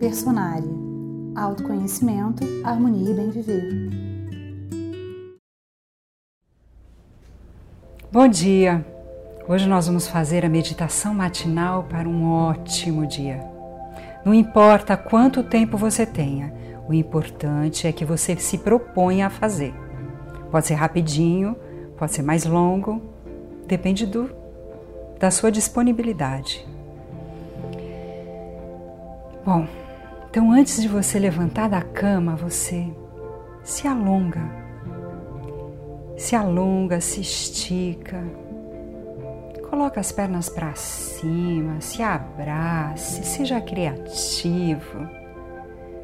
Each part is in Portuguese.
Personária. Autoconhecimento, harmonia e bem viver. Bom dia! Hoje nós vamos fazer a meditação matinal para um ótimo dia. Não importa quanto tempo você tenha, o importante é que você se proponha a fazer. Pode ser rapidinho, pode ser mais longo, depende do, da sua disponibilidade. Bom, então antes de você levantar da cama, você se alonga. Se alonga, se estica. Coloca as pernas para cima, se abrace, seja criativo,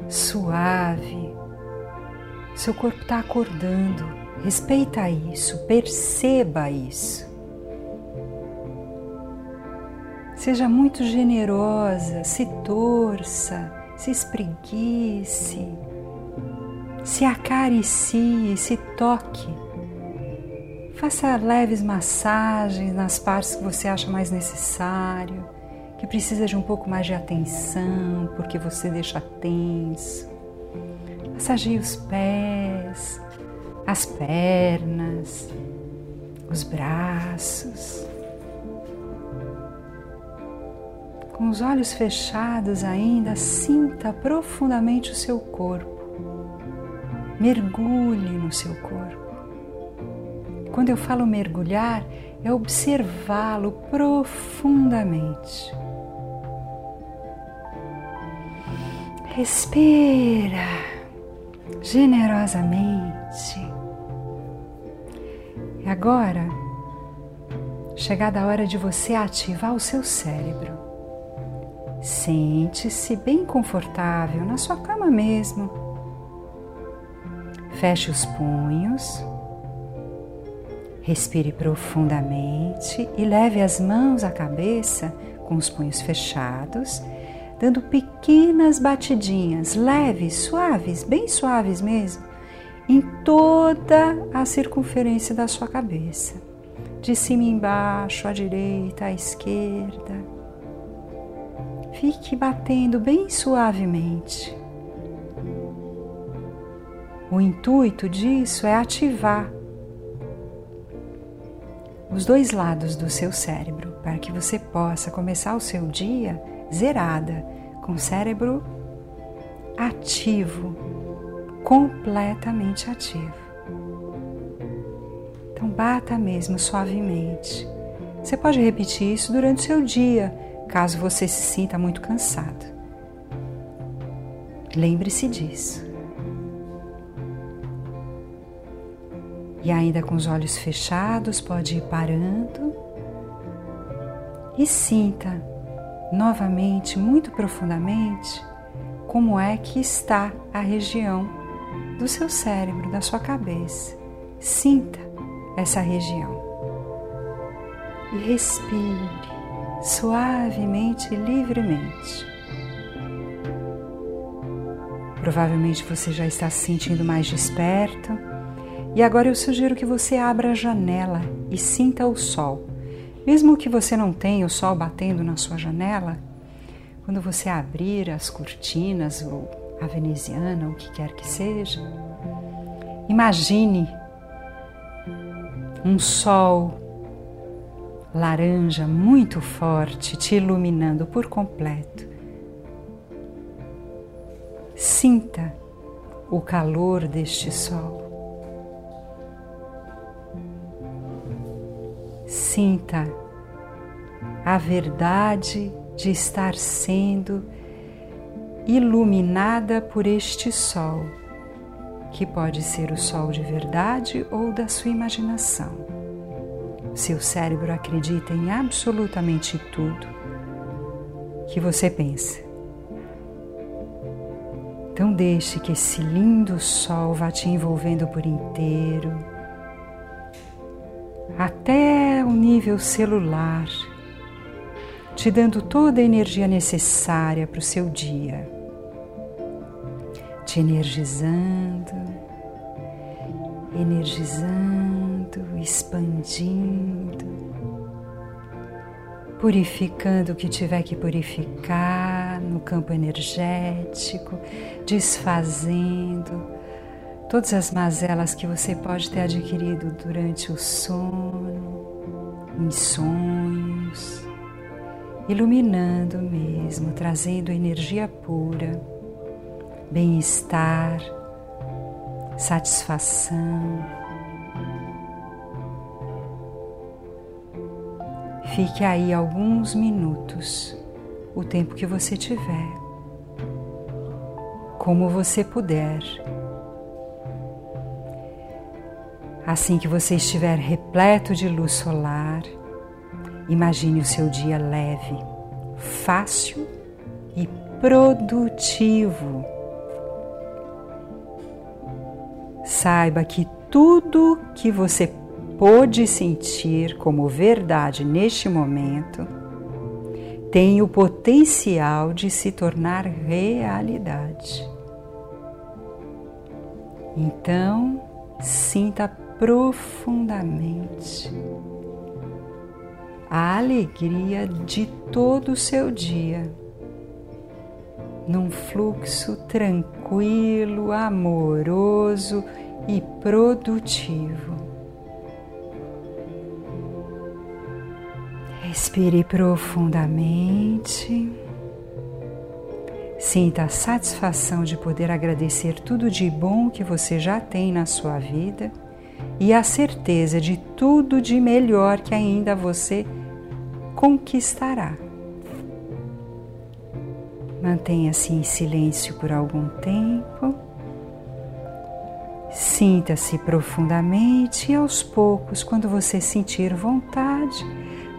suave. Seu corpo está acordando. Respeita isso, perceba isso. Seja muito generosa, se torça, se espreguice, se acaricie, se toque. Faça leves massagens nas partes que você acha mais necessário, que precisa de um pouco mais de atenção, porque você deixa tenso. Massageie os pés, as pernas, os braços. Com os olhos fechados ainda, sinta profundamente o seu corpo. Mergulhe no seu corpo. Quando eu falo mergulhar, é observá-lo profundamente. Respira generosamente. E agora, chegada a hora de você ativar o seu cérebro. Sente-se bem confortável na sua cama mesmo. Feche os punhos. Respire profundamente e leve as mãos à cabeça com os punhos fechados, dando pequenas batidinhas leves, suaves, bem suaves mesmo, em toda a circunferência da sua cabeça, de cima embaixo, à direita, à esquerda Fique batendo bem suavemente. O intuito disso é ativar os dois lados do seu cérebro para que você possa começar o seu dia zerada, com o cérebro ativo, completamente ativo. Então bata mesmo suavemente. Você pode repetir isso durante o seu dia caso você se sinta muito cansado. Lembre-se disso. E ainda com os olhos fechados, pode ir parando e sinta novamente, muito profundamente, como é que está a região do seu cérebro, da sua cabeça. Sinta essa região e respire suavemente e livremente. Provavelmente você já está se sentindo mais desperto e agora eu sugiro que você abra a janela e sinta o sol. Mesmo que você não tenha o sol batendo na sua janela, quando você abrir as cortinas ou a veneziana, o que quer que seja, imagine um sol laranja muito forte te iluminando por completo. Sinta o calor deste sol. Sinta a verdade de estar sendo iluminada por este sol, que pode ser o sol de verdade ou da sua imaginação. Seu cérebro acredita em absolutamente tudo que você pensa. Então deixe que esse lindo sol vá te envolvendo por inteiro, até o nível celular, te dando toda a energia necessária para o seu dia, te energizando, energizando expandindo, purificando o que tiver que purificar no campo energético, desfazendo todas as mazelas que você pode ter adquirido durante o sono, em sonhos, iluminando mesmo, trazendo energia pura, bem-estar, satisfação. Fique aí alguns minutos, o tempo que você tiver, como você puder. Assim que você estiver repleto de luz solar, imagine o seu dia leve, fácil e produtivo. Saiba que tudo que você pôde sentir como verdade neste momento tem o potencial de se tornar realidade. Então, sinta profundamente a alegria de todo o seu dia, num fluxo tranquilo, amoroso e produtivo. Respire profundamente. Sinta a satisfação de poder agradecer tudo de bom que você já tem na sua vida e a certeza de tudo de melhor que ainda você conquistará. Mantenha-se em silêncio por algum tempo. Sinta-se profundamente e aos poucos, quando você sentir vontade,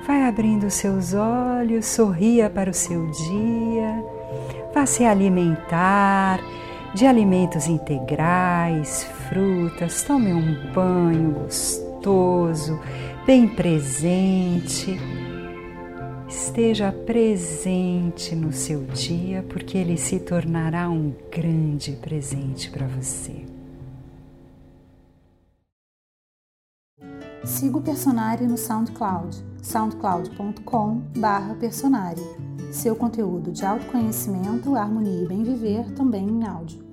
vai abrindo seus olhos, sorria para o seu dia, vá se alimentar de alimentos integrais, frutas, tome um banho gostoso, bem presente. Esteja presente no seu dia, porque ele se tornará um grande presente para você. Siga o Personari no SoundCloud, soundcloud.com/personari. Seu conteúdo de autoconhecimento, harmonia e bem viver também em áudio.